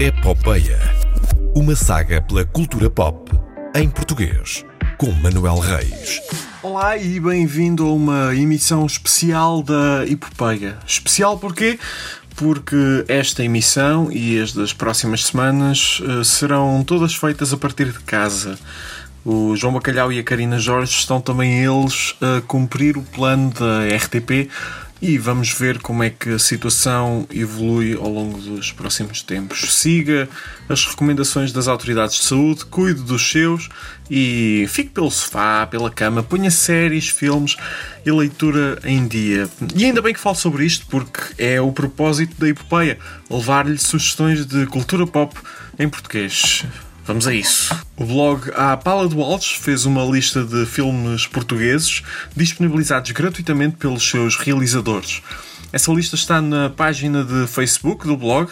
Epopeia. Uma saga pela cultura pop em português, com Manuel Reis. Olá e bem-vindo a uma emissão especial da Epopeia. Especial porquê? Porque esta emissão e as das próximas semanas eh, serão todas feitas a partir de casa. O João Bacalhau e a Karina Jorge estão também eles a cumprir o plano da RTP e vamos ver como é que a situação evolui ao longo dos próximos tempos. Siga as recomendações das autoridades de saúde, cuide dos seus e fique pelo sofá, pela cama, ponha séries, filmes e leitura em dia. E ainda bem que falo sobre isto porque é o propósito da epopeia levar-lhe sugestões de cultura pop em português. Vamos a isso. O blog A Pala do Altos fez uma lista de filmes portugueses disponibilizados gratuitamente pelos seus realizadores. Essa lista está na página de Facebook do blog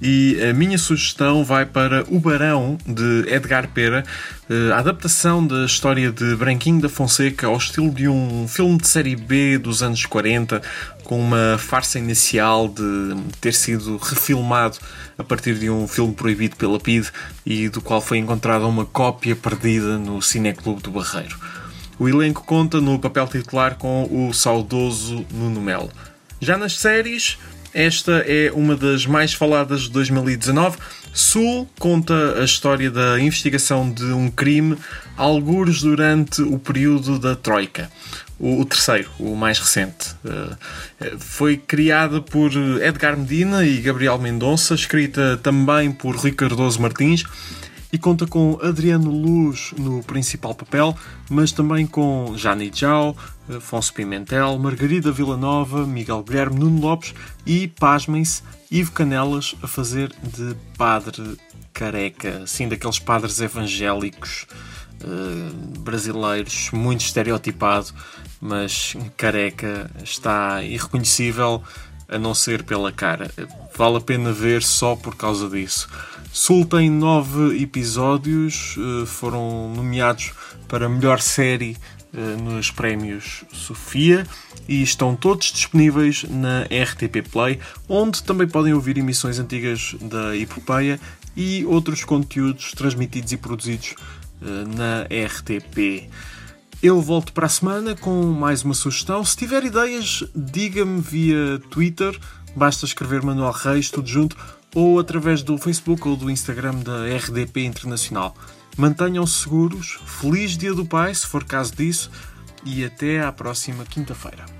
e a minha sugestão vai para O Barão, de Edgar Pera, eh, a adaptação da história de Branquinho da Fonseca ao estilo de um filme de série B dos anos 40, com uma farsa inicial de ter sido refilmado a partir de um filme proibido pela PID e do qual foi encontrada uma cópia perdida no Cineclube do Barreiro. O elenco conta no papel titular com o saudoso Nuno Melo. Já nas séries, esta é uma das mais faladas de 2019. Sul conta a história da investigação de um crime, algures durante o período da Troika. O, terceiro, o mais recente. Eh, foi criada por Edgar Medina e Gabriel Mendonça, escrita também por Rui Cardoso Martins e conta com Adriano Luz no principal papel, mas também com Jani Jau, Afonso Pimentel, Margarida Villanova, Miguel Guilherme, Nuno Lopes e, pasmem-se, Ivo Canelas a fazer de padre careca, assim daqueles padres evangélicos uh, brasileiros, muito estereotipado, mas careca, está irreconhecível a não ser pela cara. Vale a pena ver só por causa disso. Sul tem nove episódios, eh, foram nomeados para melhor série eh, nos prémios Sofia e estão todos disponíveis na RTP Play, onde também podem ouvir emissões antigas da Epopeia e outros conteúdos transmitidos e produzidos eh, na RTP. Eu volto para a semana com mais uma sugestão. Se tiver ideias, diga-me via Twitter, basta escrever Manuel Reis, tudo junto ou através do Facebook ou do Instagram da RDP Internacional. Mantenham-se seguros, feliz Dia do Pai, se for caso disso, e até à próxima quinta-feira.